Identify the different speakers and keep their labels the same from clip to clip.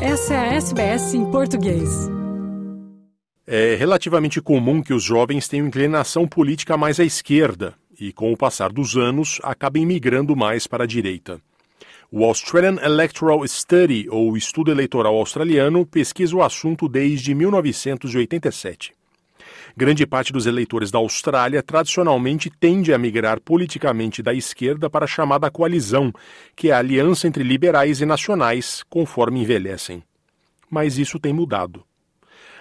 Speaker 1: Essa é a SBS em português.
Speaker 2: É relativamente comum que os jovens tenham inclinação política mais à esquerda e, com o passar dos anos, acabem migrando mais para a direita. O Australian Electoral Study, ou Estudo Eleitoral Australiano, pesquisa o assunto desde 1987. Grande parte dos eleitores da Austrália tradicionalmente tende a migrar politicamente da esquerda para a chamada coalizão, que é a aliança entre liberais e nacionais, conforme envelhecem. Mas isso tem mudado.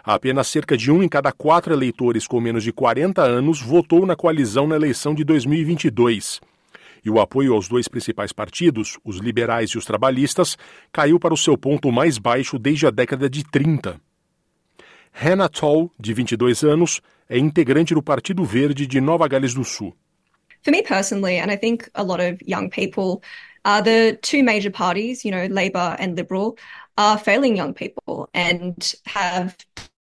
Speaker 2: Apenas cerca de um em cada quatro eleitores com menos de 40 anos votou na coalizão na eleição de 2022. E o apoio aos dois principais partidos, os liberais e os trabalhistas, caiu para o seu ponto mais baixo desde a década de 30. Hannah Toll, de 22 anos, é integrante do Partido Verde de Nova Gales do Sul.
Speaker 3: For me personally, and I think a lot of young people, uh, the two major parties, you know, Labour and Liberal, are failing young people and have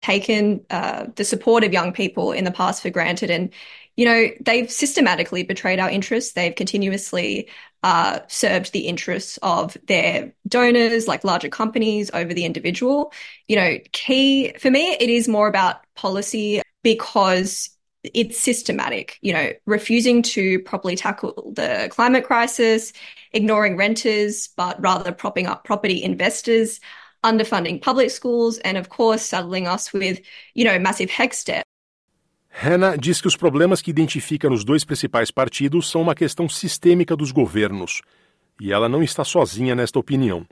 Speaker 3: taken uh, the support of young people in the past for granted. And, you know, they've systematically betrayed our interests. They've continuously uh, served the interests of their donors, like larger companies, over the individual. You know, key for me, it is more about policy because it's systematic, you know, refusing to properly tackle the climate crisis, ignoring renters, but rather propping up property investors, underfunding public schools, and of course, saddling us with, you know, massive HECS debt.
Speaker 2: Hannah diz que os problemas que identifica nos dois principais partidos são uma questão sistêmica dos governos. E ela não está sozinha nesta opinião.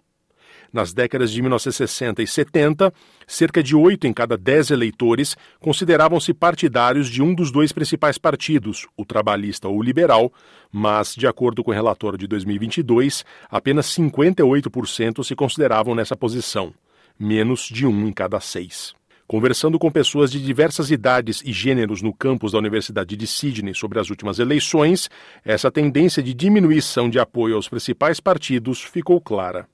Speaker 2: Nas décadas de 1960 e 70, cerca de 8 em cada 10 eleitores consideravam-se partidários de um dos dois principais partidos, o trabalhista ou o liberal, mas, de acordo com o relatório de 2022, apenas 58% se consideravam nessa posição, menos de um em cada seis. Conversando com pessoas de diversas idades e gêneros no campus da Universidade de Sydney sobre as últimas eleições, essa tendência de diminuição de apoio aos principais partidos ficou clara.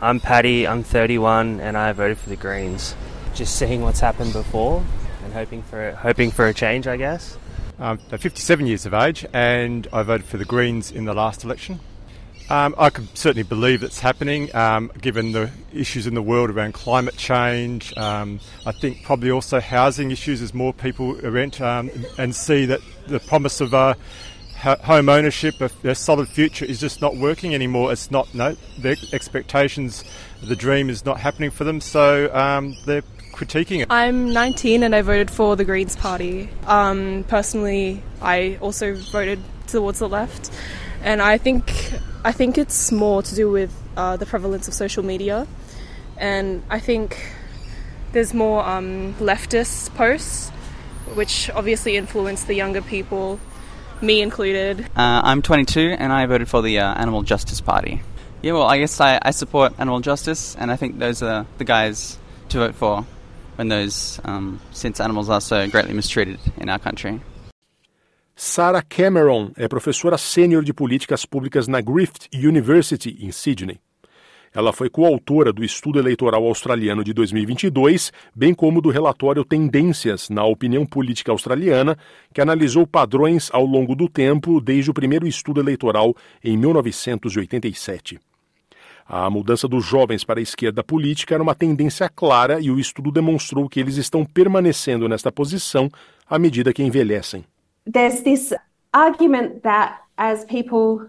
Speaker 4: I'm Paddy, I'm 31 and I voted for the Greens. Just seeing what's happened before and hoping for hoping for a change, I guess.
Speaker 5: I'm 57 years of age and I voted for the Greens in the last election. Um, I can certainly believe it's happening, um, given the issues in the world around climate change. Um, I think probably also housing issues as more people rent um, and see that the promise of uh, home ownership, a, solid future, is just not working anymore. It's not no their expectations, the dream is not happening for them. So um, they're critiquing it.
Speaker 6: I'm 19 and I voted for the Greens Party. Um, personally, I also voted towards the left, and I think I think it's more to do with uh, the prevalence of social media, and I think there's more um, leftist posts, which obviously influence the younger people, me included.
Speaker 7: Uh, I'm 22 and I voted for the uh, Animal Justice Party. Yeah, well, I guess I, I, support animal justice, and I think those are the guys to vote for when those, um, since animals are so greatly mistreated in our country.
Speaker 2: Sarah Cameron é professora sênior de políticas públicas na Griffith University, em Sydney. Ela foi coautora do Estudo Eleitoral Australiano de 2022, bem como do relatório Tendências na Opinião Política Australiana, que analisou padrões ao longo do tempo desde o primeiro estudo eleitoral em 1987. A mudança dos jovens para a esquerda política era uma tendência clara e o estudo demonstrou que eles estão permanecendo nesta posição à medida que envelhecem.
Speaker 8: There's this argument that as people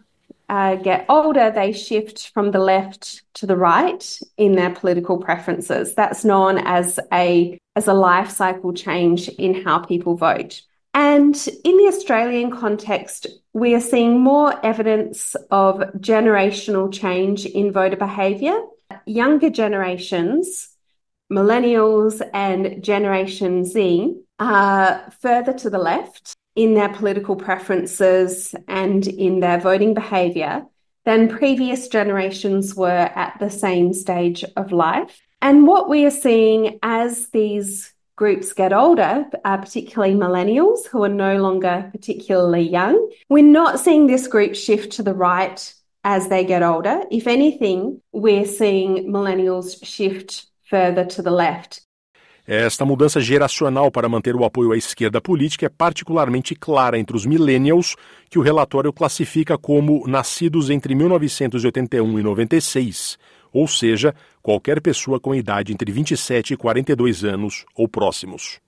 Speaker 8: uh, get older, they shift from the left to the right in their political preferences. That's known as a as a life cycle change in how people vote. And in the Australian context, we are seeing more evidence of generational change in voter behaviour. Younger generations, millennials and Generation Z, are further to the left in their political preferences and in their voting behaviour than previous generations were at the same stage of life. And what we are seeing as these groups get older, uh, particularly millennials who are no longer particularly young, we're not seeing this group shift to the right as they get older. If anything, we're seeing millennials shift further to the left.
Speaker 2: Esta mudança geracional para manter o apoio à esquerda política é particularmente clara entre os millennials, que o relatório classifica como nascidos entre 1981 e 96, ou seja, qualquer pessoa com idade entre 27 e 42 anos ou próximos.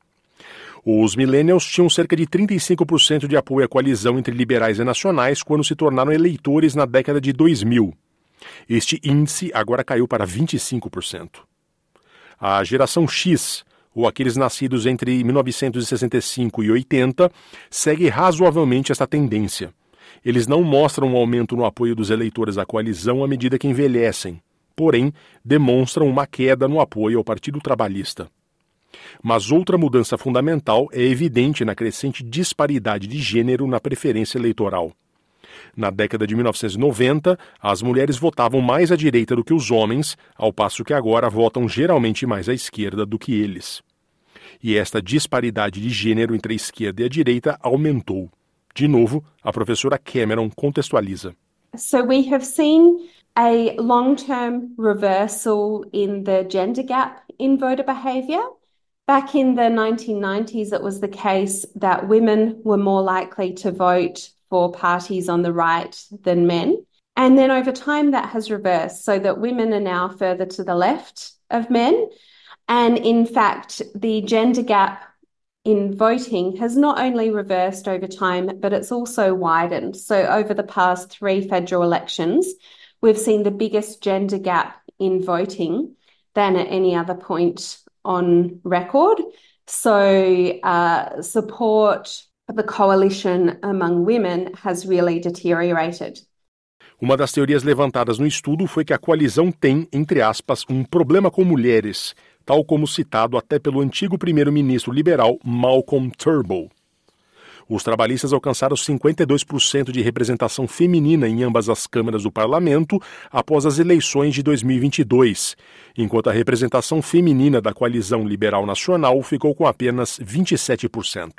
Speaker 2: Os millennials tinham cerca de 35% de apoio à coalizão entre liberais e nacionais quando se tornaram eleitores na década de 2000. Este índice agora caiu para 25%. A geração X, ou aqueles nascidos entre 1965 e 80, segue razoavelmente esta tendência. Eles não mostram um aumento no apoio dos eleitores à coalizão à medida que envelhecem, porém demonstram uma queda no apoio ao Partido Trabalhista. Mas outra mudança fundamental é evidente na crescente disparidade de gênero na preferência eleitoral. Na década de 1990, as mulheres votavam mais à direita do que os homens, ao passo que agora votam geralmente mais à esquerda do que eles. E esta disparidade de gênero entre a esquerda e a direita aumentou. De novo, a professora Cameron contextualiza.
Speaker 8: So we have seen a long-term reversal in the gender gap in voter behaviour. Back in the 1990s, it was the case that women were more likely to vote for parties on the right than men. And then over time, that has reversed so that women are now further to the left of men. And in fact, the gender gap in voting has not only reversed over time, but it's also widened. So over the past three federal elections, we've seen the biggest gender gap in voting than at any other point on record. So uh, support for the coalition among women has really deteriorated.
Speaker 2: Uma das teorias levantadas no estudo foi que a coalizão tem, entre aspas, um problema com mulheres, tal como citado até pelo antigo primeiro-ministro liberal Malcolm Turnbull. Os trabalhistas alcançaram 52% de representação feminina em ambas as câmaras do parlamento após as eleições de 2022, enquanto a representação feminina da coalizão liberal nacional ficou com apenas 27%.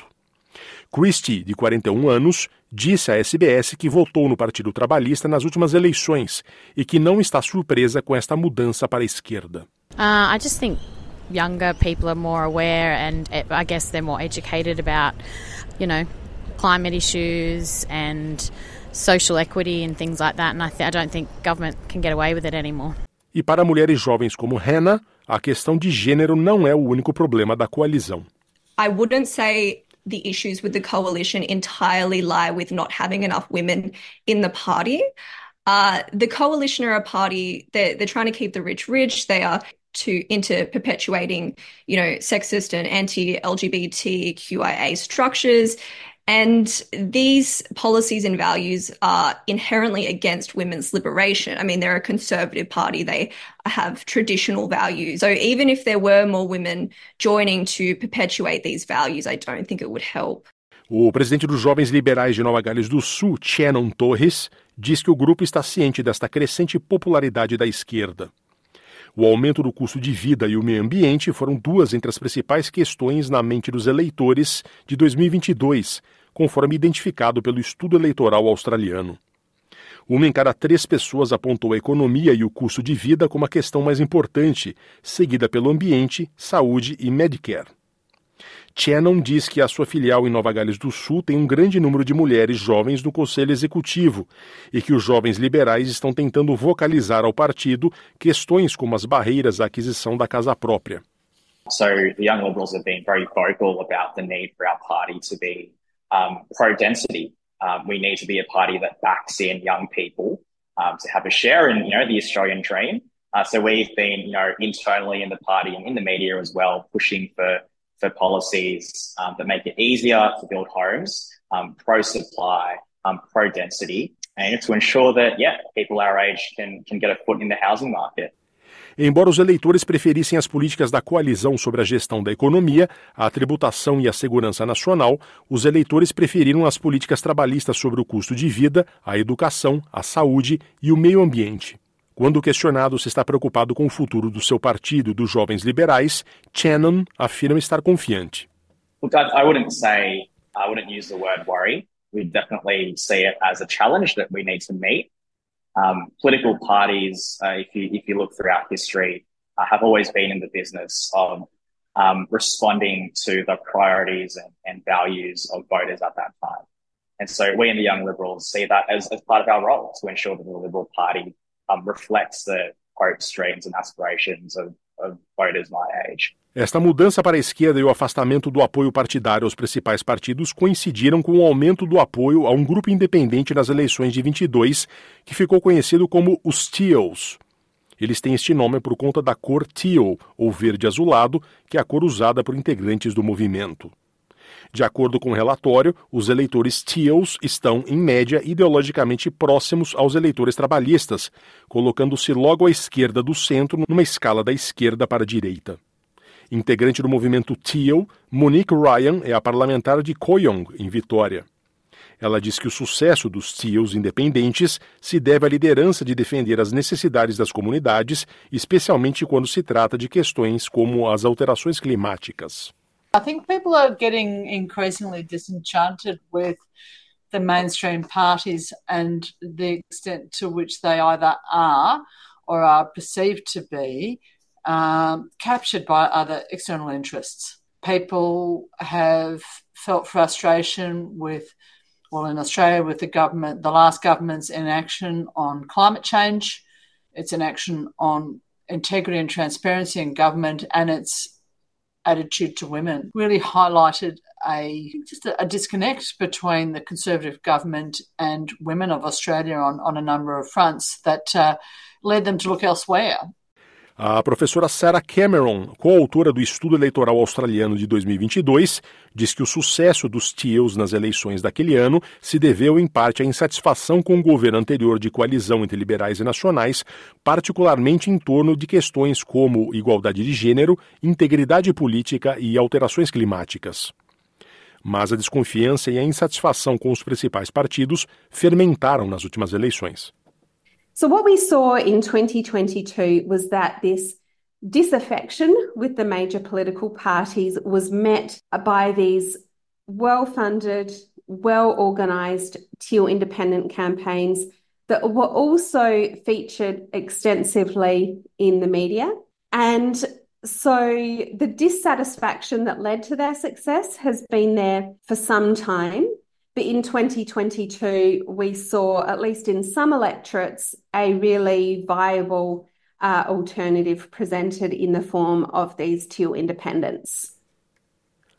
Speaker 2: Christie, de 41 anos, disse à SBS que votou no Partido Trabalhista nas últimas eleições e que não está surpresa com esta mudança para a esquerda.
Speaker 9: Uh, I just think younger people are more aware and eh, I guess they're more educated about, you know, climate issues and social equity and things like that and I, th I don't think government can get away with it anymore.
Speaker 2: E para mulheres jovens como Hannah, a questão de gênero não é o único problema da coalizão.
Speaker 3: I wouldn't say the issues with the coalition entirely lie with not having enough women in the party. Uh, the coalition are a party they're, they're trying to keep the rich rich. They are to into perpetuating, you know, sexist and anti-LGBTQIA structures. And these policies and values are inherently against women's liberation. I mean, they're a conservative party, they have traditional values. So even if there were more women joining to perpetuate these values, I don't think it would help.
Speaker 2: O presidente dos Jovens Liberais de Nova Gales do Sul, Shannon Torres, diz que o grupo está ciente desta crescente popularidade da esquerda. O aumento do custo de vida e o meio ambiente foram duas entre as principais questões na mente dos eleitores de 2022, conforme identificado pelo estudo eleitoral australiano. Uma em cada três pessoas apontou a economia e o custo de vida como a questão mais importante, seguida pelo ambiente, saúde e Medicare. Shannon diz que a sua filial em Nova Gales do Sul tem um grande número de mulheres jovens no conselho executivo e que os jovens liberais estão tentando vocalizar ao partido questões como as barreiras à aquisição da casa própria.
Speaker 10: So the young liberals have been very vocal about the need for our party to be um, pro density. Um, we need to be a party that backs in young people um, to have a share in you know the Australian dream. Uh, so we've been you know internally in the party and in the media as well pushing for for policies um, that make it easier to build homes, um, pro supply, um, pro density, and to ensure that yeah people our age can can get a foot in the housing market.
Speaker 2: Embora os eleitores preferissem as políticas da coalizão sobre a gestão da economia, a tributação e a segurança nacional, os eleitores preferiram as políticas trabalhistas sobre o custo de vida, a educação, a saúde e o meio ambiente. Quando questionado se está preocupado com o futuro do seu partido dos jovens liberais, Shannon afirma estar confiante.
Speaker 10: Look, I, wouldn't say I wouldn't use the word worry. We definitely see it as a challenge that we need to meet. Um, political parties, uh, if you if you look throughout history, uh, have always been in the business of um, responding to the priorities and, and, values of voters at that time. And so we in the Young Liberals see that as, as part of our role to ensure that the Liberal Party reflects the hopes, dreams, and aspirations of, of voters my age.
Speaker 2: Esta mudança para a esquerda e o afastamento do apoio partidário aos principais partidos coincidiram com o aumento do apoio a um grupo independente nas eleições de 22, que ficou conhecido como os Teals. Eles têm este nome por conta da cor teal, ou verde azulado, que é a cor usada por integrantes do movimento. De acordo com o relatório, os eleitores Teals estão, em média, ideologicamente próximos aos eleitores trabalhistas, colocando-se logo à esquerda do centro numa escala da esquerda para a direita. Integrante do movimento Teal, Monique Ryan é a parlamentar de Koyong, em Vitória. Ela diz que o sucesso dos Teals independentes se deve à liderança de defender as necessidades das comunidades, especialmente quando se trata de questões como as alterações climáticas.
Speaker 11: I think people are getting increasingly disenchanted with the mainstream parties and the extent to which they either are or are perceived to be um, captured by other external interests. People have felt frustration with, well, in Australia, with the government, the last government's inaction on climate change, its inaction on integrity and transparency in government, and its attitude to women really highlighted a just a, a, disconnect between the conservative government and women of Australia on, on a number of fronts that uh, led them to look elsewhere.
Speaker 2: A professora Sarah Cameron, coautora do Estudo Eleitoral Australiano de 2022, diz que o sucesso dos Teals nas eleições daquele ano se deveu em parte à insatisfação com o governo anterior de coalizão entre liberais e nacionais, particularmente em torno de questões como igualdade de gênero, integridade política e alterações climáticas. Mas a desconfiança e a insatisfação com os principais partidos fermentaram nas últimas eleições.
Speaker 8: So, what we saw in 2022 was that this disaffection with the major political parties was met by these well funded, well organised Teal independent campaigns that were also featured extensively in the media. And so the dissatisfaction that led to their success has been there for some time. But in 2022, we saw, at least in some electorates, a really viable uh, alternative presented in the form of these two independents.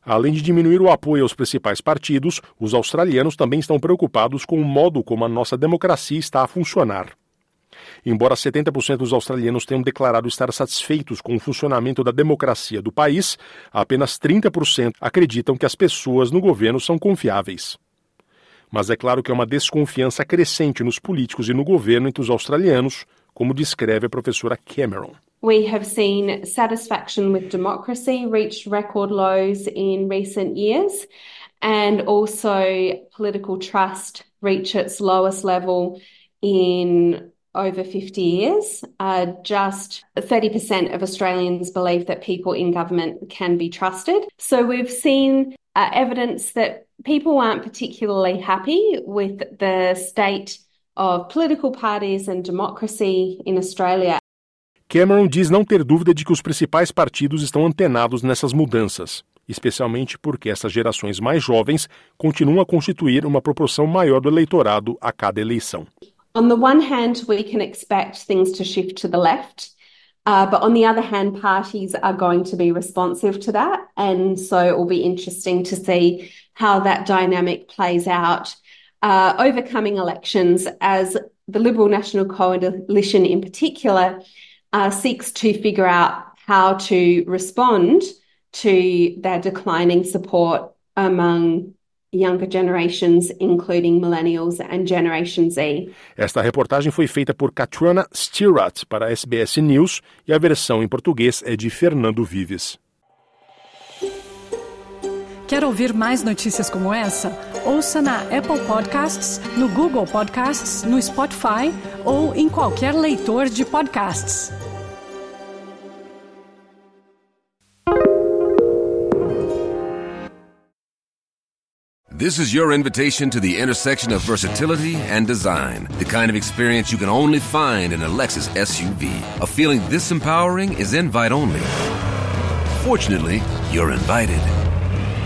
Speaker 2: Além de diminuir o apoio aos principais partidos, os australianos também estão preocupados com o modo como a nossa democracia está a funcionar. Embora 70% dos australianos tenham declarado estar satisfeitos com o funcionamento da democracia do país, apenas 30% acreditam que as pessoas no governo são confiáveis. Mas é claro que há uma desconfiança crescente nos políticos e no governo entre os australianos, como descreve a professora Cameron.
Speaker 8: We have seen satisfaction with democracy reach record lows in recent years, and also political trust reach its lowest level in over 50 years. Uh, just 30% of Australians believe that people in government can be trusted. So we've seen uh, evidence that people aren't particularly happy with the state of political parties and democracy in Australia.
Speaker 2: Cameron diz não ter dúvida de que os principais partidos estão antenados nessas mudanças, especialmente porque essas gerações mais jovens continuam a constituir uma proporção maior do eleitorado a cada eleição.
Speaker 8: On the one hand, we can expect things to shift to the left. Uh, but on the other hand, parties are going to be responsive to that. And so it will be interesting to see how that dynamic plays out, uh, overcoming elections as the Liberal National Coalition in particular uh, seeks to figure out how to respond to their declining support among younger generations, including millennials and Generation Z.
Speaker 2: Esta reportagem foi feita por Katrina Stewart para a SBS News e a versão em português é de Fernando Vives.
Speaker 1: Quer ouvir mais notícias como essa? Ouça na Apple Podcasts, no Google Podcasts, no Spotify ou em qualquer leitor de podcasts.
Speaker 12: This is your invitation to the intersection of versatility and design. The kind of experience you can only find in a Lexus SUV. A feeling this empowering is invite only. Fortunately, you're invited.